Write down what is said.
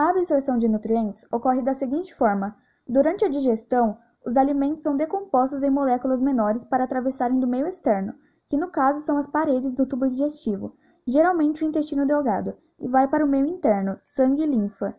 A absorção de nutrientes ocorre da seguinte forma: durante a digestão, os alimentos são decompostos em moléculas menores para atravessarem do meio externo, que no caso são as paredes do tubo digestivo, geralmente o intestino delgado, e vai para o meio interno, sangue e linfa.